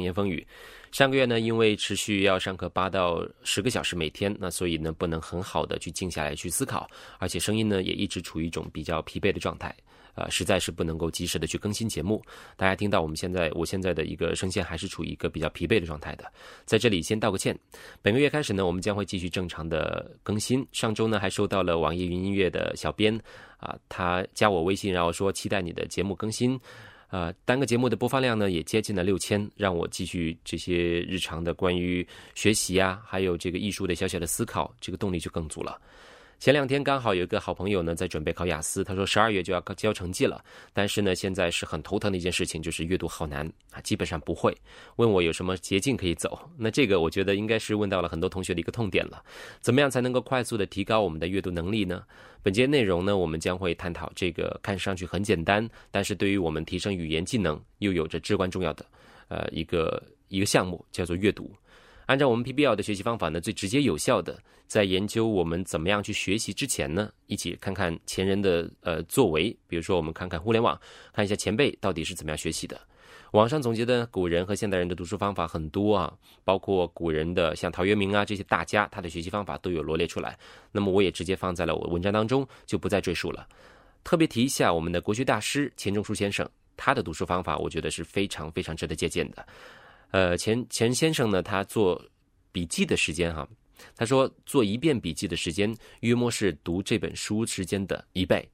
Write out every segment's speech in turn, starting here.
风言风语。上个月呢，因为持续要上课八到十个小时每天，那所以呢不能很好的去静下来去思考，而且声音呢也一直处于一种比较疲惫的状态。呃，实在是不能够及时的去更新节目。大家听到我们现在，我现在的一个声线还是处于一个比较疲惫的状态的。在这里先道个歉。本个月开始呢，我们将会继续正常的更新。上周呢，还收到了网易云音乐的小编啊，他加我微信，然后说期待你的节目更新。呃，单个节目的播放量呢也接近了六千，让我继续这些日常的关于学习啊，还有这个艺术的小小的思考，这个动力就更足了。前两天刚好有一个好朋友呢在准备考雅思，他说十二月就要交成绩了，但是呢现在是很头疼的一件事情，就是阅读好难啊，基本上不会。问我有什么捷径可以走？那这个我觉得应该是问到了很多同学的一个痛点了。怎么样才能够快速的提高我们的阅读能力呢？本节内容呢，我们将会探讨这个看上去很简单，但是对于我们提升语言技能又有着至关重要的呃一个一个项目，叫做阅读。按照我们 PBL 的学习方法呢，最直接有效的，在研究我们怎么样去学习之前呢，一起看看前人的呃作为，比如说我们看看互联网，看一下前辈到底是怎么样学习的。网上总结的古人和现代人的读书方法很多啊，包括古人的像陶渊明啊这些大家，他的学习方法都有罗列出来。那么我也直接放在了我的文章当中，就不再赘述了。特别提一下我们的国学大师钱钟书先生，他的读书方法我觉得是非常非常值得借鉴的。呃，钱钱先生呢，他做笔记的时间哈，他说做一遍笔记的时间约莫是读这本书时间的一倍。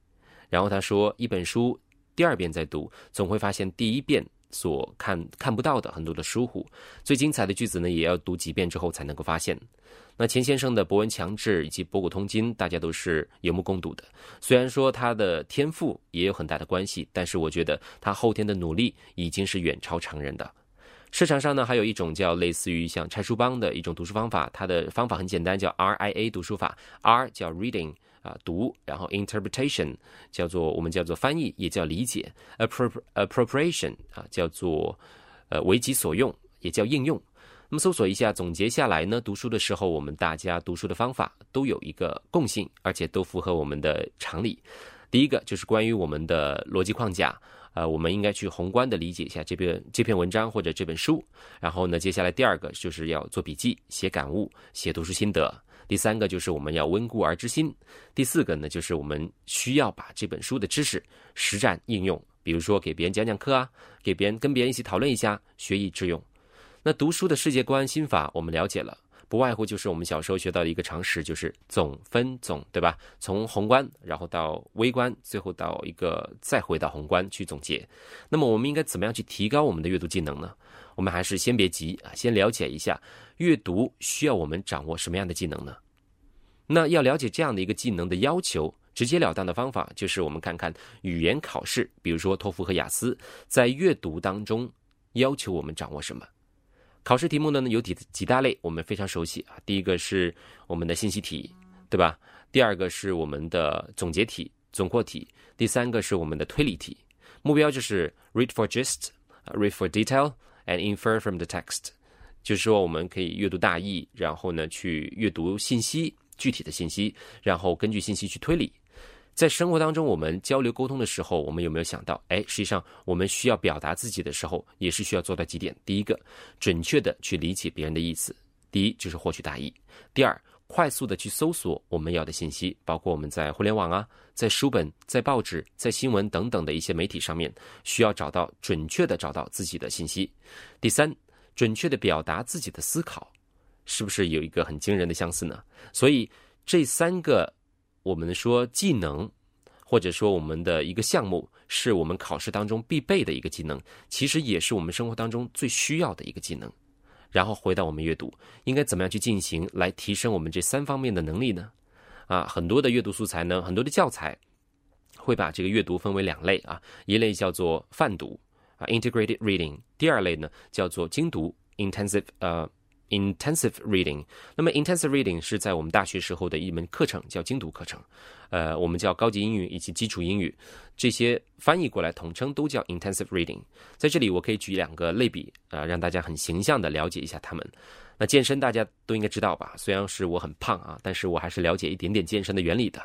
然后他说，一本书第二遍再读，总会发现第一遍所看看不到的很多的疏忽。最精彩的句子呢，也要读几遍之后才能够发现。那钱先生的博闻强志以及博古通今，大家都是有目共睹的。虽然说他的天赋也有很大的关系，但是我觉得他后天的努力已经是远超常人的。市场上呢，还有一种叫类似于像拆书帮的一种读书方法，它的方法很简单，叫 RIA 读书法。R 叫 reading 啊读，然后 interpretation 叫做我们叫做翻译，也叫理解。appropriation 啊叫做呃为己所用，也叫应用。那么搜索一下，总结下来呢，读书的时候，我们大家读书的方法都有一个共性，而且都符合我们的常理。第一个就是关于我们的逻辑框架。呃，我们应该去宏观的理解一下这篇这篇文章或者这本书。然后呢，接下来第二个就是要做笔记、写感悟、写读书心得。第三个就是我们要温故而知新。第四个呢，就是我们需要把这本书的知识实战应用，比如说给别人讲讲课啊，给别人跟别人一起讨论一下，学以致用。那读书的世界观、心法我们了解了。不外乎就是我们小时候学到的一个常识，就是总分总，对吧？从宏观，然后到微观，最后到一个再回到宏观去总结。那么我们应该怎么样去提高我们的阅读技能呢？我们还是先别急啊，先了解一下阅读需要我们掌握什么样的技能呢？那要了解这样的一个技能的要求，直截了当的方法就是我们看看语言考试，比如说托福和雅思，在阅读当中要求我们掌握什么。考试题目呢有几几大类，我们非常熟悉啊。第一个是我们的信息题，对吧？第二个是我们的总结题、总括题。第三个是我们的推理题。目标就是 read for gist，read for detail and infer from the text，就是说我们可以阅读大意，然后呢去阅读信息具体的信息，然后根据信息去推理。在生活当中，我们交流沟通的时候，我们有没有想到？哎，实际上我们需要表达自己的时候，也是需要做到几点。第一个，准确的去理解别人的意思；第一，就是获取大意；第二，快速的去搜索我们要的信息，包括我们在互联网啊、在书本、在报纸、在新闻等等的一些媒体上面，需要找到准确的找到自己的信息；第三，准确的表达自己的思考，是不是有一个很惊人的相似呢？所以这三个。我们说技能，或者说我们的一个项目，是我们考试当中必备的一个技能，其实也是我们生活当中最需要的一个技能。然后回到我们阅读，应该怎么样去进行来提升我们这三方面的能力呢？啊，很多的阅读素材呢，很多的教材会把这个阅读分为两类啊，一类叫做泛读啊，integrated reading，第二类呢叫做精读，intensive 呃。Intensive reading，那么 intensive reading 是在我们大学时候的一门课程，叫精读课程。呃，我们叫高级英语以及基础英语，这些翻译过来统称都叫 intensive reading。在这里，我可以举两个类比啊，让大家很形象的了解一下他们。那健身大家都应该知道吧？虽然是我很胖啊，但是我还是了解一点点健身的原理的。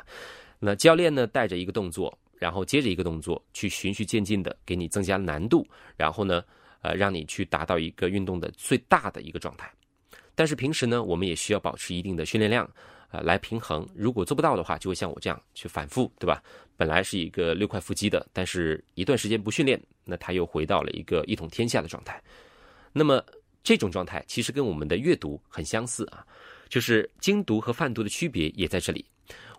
那教练呢，带着一个动作，然后接着一个动作，去循序渐进的给你增加难度，然后呢。呃，让你去达到一个运动的最大的一个状态。但是平时呢，我们也需要保持一定的训练量，呃，来平衡。如果做不到的话，就会像我这样去反复，对吧？本来是一个六块腹肌的，但是一段时间不训练，那他又回到了一个一统天下的状态。那么这种状态其实跟我们的阅读很相似啊，就是精读和泛读的区别也在这里。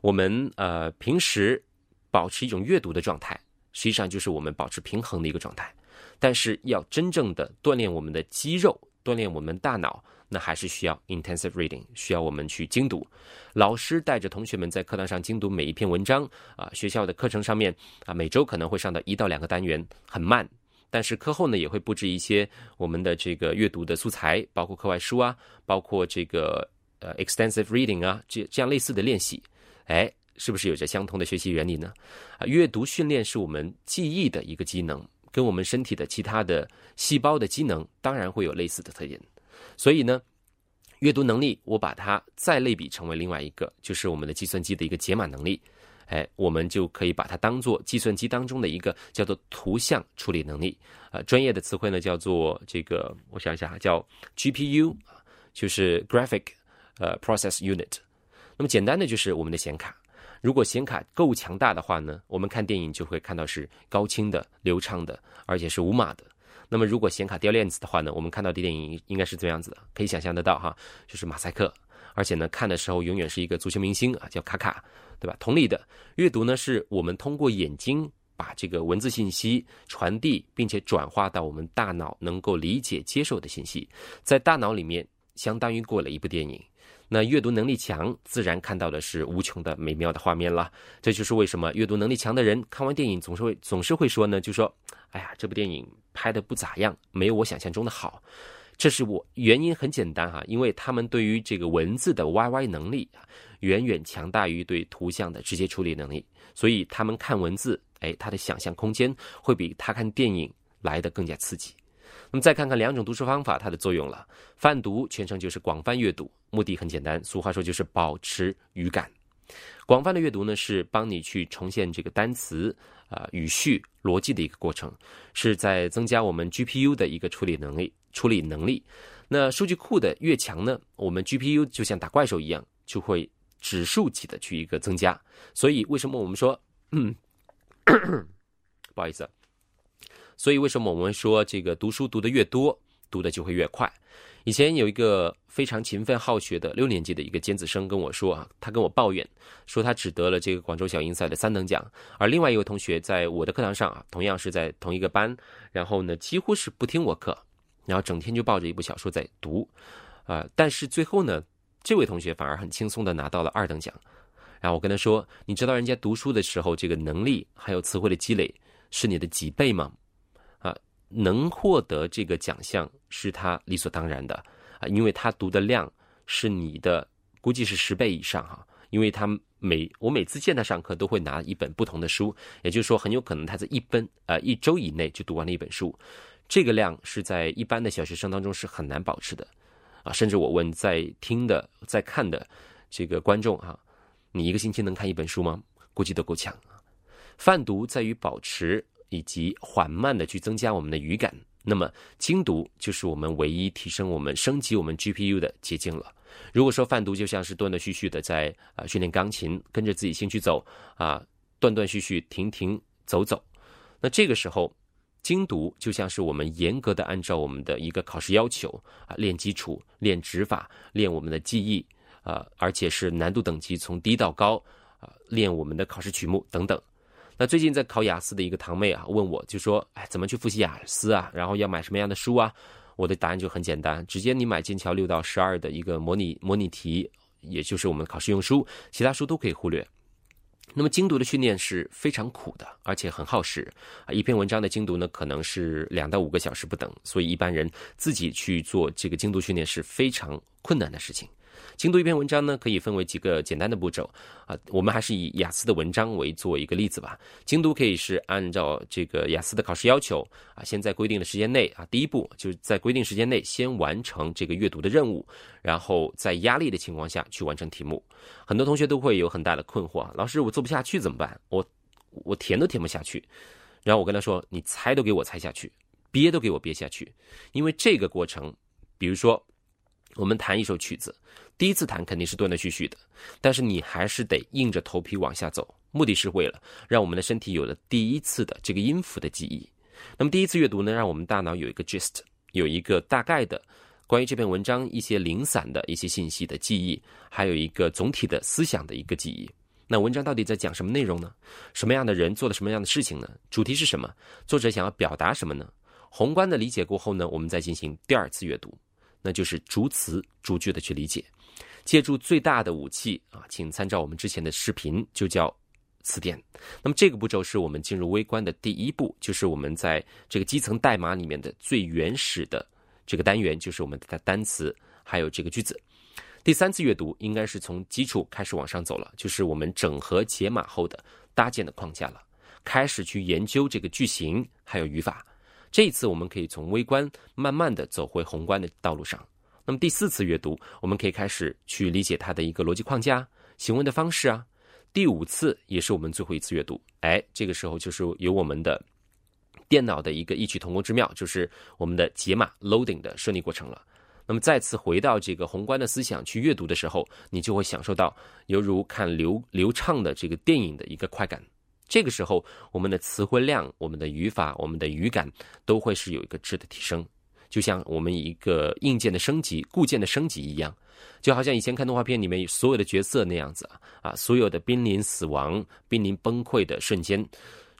我们呃平时保持一种阅读的状态，实际上就是我们保持平衡的一个状态。但是要真正的锻炼我们的肌肉，锻炼我们大脑。那还是需要 intensive reading，需要我们去精读。老师带着同学们在课堂上精读每一篇文章啊。学校的课程上面啊，每周可能会上到一到两个单元，很慢。但是课后呢，也会布置一些我们的这个阅读的素材，包括课外书啊，包括这个呃 extensive reading 啊，这这样类似的练习。哎，是不是有着相同的学习原理呢？啊，阅读训练是我们记忆的一个机能，跟我们身体的其他的细胞的机能当然会有类似的特点。所以呢，阅读能力我把它再类比成为另外一个，就是我们的计算机的一个解码能力。哎，我们就可以把它当做计算机当中的一个叫做图像处理能力。啊，专业的词汇呢叫做这个，我想一下，叫 GPU，就是 Graphic 呃 Process Unit。那么简单的就是我们的显卡，如果显卡够强大的话呢，我们看电影就会看到是高清的、流畅的，而且是无码的。那么，如果显卡掉链子的话呢？我们看到的电影应该是这样子的，可以想象得到哈，就是马赛克，而且呢，看的时候永远是一个足球明星啊，叫卡卡，对吧？同理的，阅读呢，是我们通过眼睛把这个文字信息传递，并且转化到我们大脑能够理解接受的信息，在大脑里面相当于过了一部电影。那阅读能力强，自然看到的是无穷的美妙的画面了。这就是为什么阅读能力强的人看完电影总是会总是会说呢，就说：“哎呀，这部电影。”拍的不咋样，没有我想象中的好。这是我原因很简单哈，因为他们对于这个文字的 YY 能力啊，远远强大于对图像的直接处理能力，所以他们看文字，哎，他的想象空间会比他看电影来的更加刺激。那么再看看两种读书方法它的作用了。泛读全称就是广泛阅读，目的很简单，俗话说就是保持语感。广泛的阅读呢，是帮你去重现这个单词。啊，语序逻辑的一个过程，是在增加我们 GPU 的一个处理能力。处理能力，那数据库的越强呢，我们 GPU 就像打怪兽一样，就会指数级的去一个增加。所以为什么我们说，嗯，不好意思，所以为什么我们说这个读书读的越多，读的就会越快？以前有一个非常勤奋好学的六年级的一个尖子生跟我说啊，他跟我抱怨说他只得了这个广州小英赛的三等奖，而另外一位同学在我的课堂上啊，同样是在同一个班，然后呢几乎是不听我课，然后整天就抱着一部小说在读，啊，但是最后呢，这位同学反而很轻松的拿到了二等奖，然后我跟他说，你知道人家读书的时候这个能力还有词汇的积累是你的几倍吗？能获得这个奖项是他理所当然的啊，因为他读的量是你的估计是十倍以上哈。因为他每我每次见他上课都会拿一本不同的书，也就是说很有可能他在一本呃一周以内就读完了一本书，这个量是在一般的小学生当中是很难保持的啊。甚至我问在听的在看的这个观众哈，你一个星期能看一本书吗？估计都够呛啊。泛读在于保持。以及缓慢的去增加我们的语感，那么精读就是我们唯一提升我们升级我们 GPU 的捷径了。如果说泛读就像是断断续续的在啊训练钢琴，跟着自己兴趣走啊，断断续续停停走走，那这个时候精读就像是我们严格的按照我们的一个考试要求啊练基础、练指法、练我们的记忆啊，而且是难度等级从低到高啊，练我们的考试曲目等等。那最近在考雅思的一个堂妹啊，问我就说：“哎，怎么去复习雅思啊？然后要买什么样的书啊？”我的答案就很简单，直接你买剑桥六到十二的一个模拟模拟题，也就是我们考试用书，其他书都可以忽略。那么精读的训练是非常苦的，而且很耗时啊。一篇文章的精读呢，可能是两到五个小时不等，所以一般人自己去做这个精读训练是非常困难的事情。精读一篇文章呢，可以分为几个简单的步骤啊。我们还是以雅思的文章为做一个例子吧。精读可以是按照这个雅思的考试要求啊，先在规定的时间内啊，第一步就是在规定时间内先完成这个阅读的任务，然后在压力的情况下去完成题目。很多同学都会有很大的困惑啊，老师我做不下去怎么办？我我填都填不下去。然后我跟他说，你猜都给我猜下去。憋都给我憋下去。因为这个过程，比如说我们弹一首曲子，第一次弹肯定是断断续续的，但是你还是得硬着头皮往下走，目的是为了让我们的身体有了第一次的这个音符的记忆。那么第一次阅读呢，让我们大脑有一个 gist，有一个大概的关于这篇文章一些零散的一些信息的记忆，还有一个总体的思想的一个记忆。那文章到底在讲什么内容呢？什么样的人做了什么样的事情呢？主题是什么？作者想要表达什么呢？宏观的理解过后呢，我们再进行第二次阅读，那就是逐词逐句的去理解，借助最大的武器啊，请参照我们之前的视频，就叫词典。那么这个步骤是我们进入微观的第一步，就是我们在这个基层代码里面的最原始的这个单元，就是我们的单词还有这个句子。第三次阅读应该是从基础开始往上走了，就是我们整合解码后的搭建的框架了，开始去研究这个句型还有语法。这一次我们可以从微观慢慢的走回宏观的道路上。那么第四次阅读，我们可以开始去理解它的一个逻辑框架、行为的方式啊。第五次也是我们最后一次阅读，哎，这个时候就是有我们的电脑的一个异曲同工之妙，就是我们的解码 loading 的顺利过程了。那么再次回到这个宏观的思想去阅读的时候，你就会享受到犹如看流流畅的这个电影的一个快感。这个时候，我们的词汇量、我们的语法、我们的语感都会是有一个质的提升，就像我们一个硬件的升级、固件的升级一样，就好像以前看动画片里面所有的角色那样子啊，所有的濒临死亡、濒临崩溃的瞬间，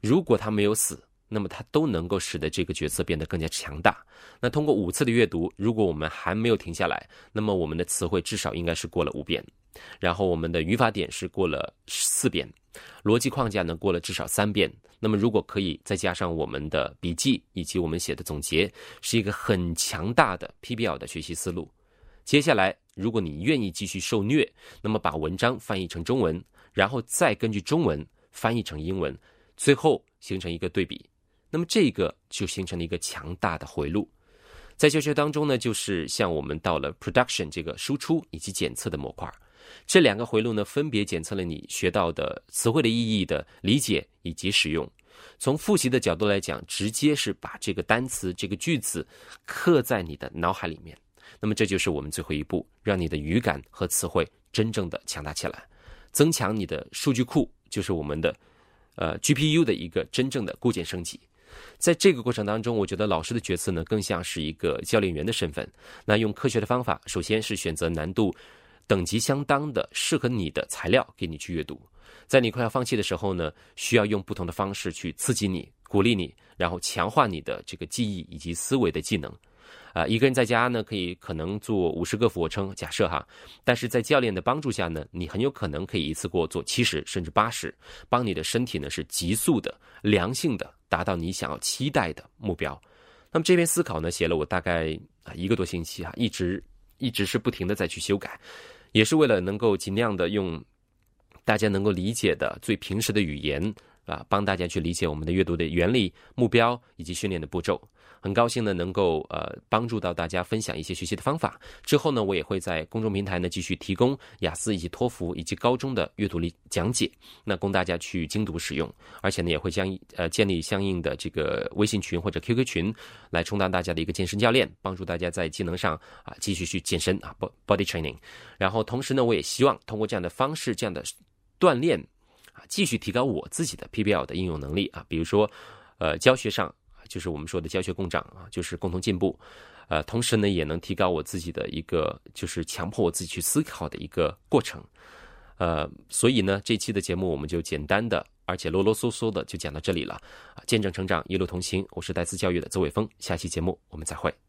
如果他没有死。那么他都能够使得这个角色变得更加强大。那通过五次的阅读，如果我们还没有停下来，那么我们的词汇至少应该是过了五遍，然后我们的语法点是过了四遍，逻辑框架呢过了至少三遍。那么如果可以再加上我们的笔记以及我们写的总结，是一个很强大的 PBL 的学习思路。接下来，如果你愿意继续受虐，那么把文章翻译成中文，然后再根据中文翻译成英文，最后形成一个对比。那么这个就形成了一个强大的回路，在教学当中呢，就是像我们到了 production 这个输出以及检测的模块，这两个回路呢，分别检测了你学到的词汇的意义的理解以及使用。从复习的角度来讲，直接是把这个单词、这个句子刻在你的脑海里面。那么这就是我们最后一步，让你的语感和词汇真正的强大起来，增强你的数据库，就是我们的呃 GPU 的一个真正的固件升级。在这个过程当中，我觉得老师的角色呢，更像是一个教练员的身份。那用科学的方法，首先是选择难度等级相当的、适合你的材料给你去阅读。在你快要放弃的时候呢，需要用不同的方式去刺激你、鼓励你，然后强化你的这个记忆以及思维的技能。啊，一个人在家呢，可以可能做五十个俯卧撑，假设哈，但是在教练的帮助下呢，你很有可能可以一次过做七十甚至八十，帮你的身体呢是急速的、良性的达到你想要期待的目标。那么这篇思考呢，写了我大概啊一个多星期哈，一直一直是不停的在去修改，也是为了能够尽量的用大家能够理解的最平时的语言啊，帮大家去理解我们的阅读的原理、目标以及训练的步骤。很高兴呢，能够呃帮助到大家分享一些学习的方法。之后呢，我也会在公众平台呢继续提供雅思以及托福以及高中的阅读力讲解，那供大家去精读使用。而且呢，也会将呃建立相应的这个微信群或者 QQ 群，来充当大家的一个健身教练，帮助大家在技能上啊继续去健身啊，body training。然后同时呢，我也希望通过这样的方式，这样的锻炼啊，继续提高我自己的 PBL 的应用能力啊，比如说呃教学上。就是我们说的教学共长啊，就是共同进步，呃，同时呢，也能提高我自己的一个，就是强迫我自己去思考的一个过程，呃，所以呢，这期的节目我们就简单的，而且啰啰嗦嗦的就讲到这里了。啊，见证成长，一路同行，我是戴思教育的邹伟峰，下期节目我们再会。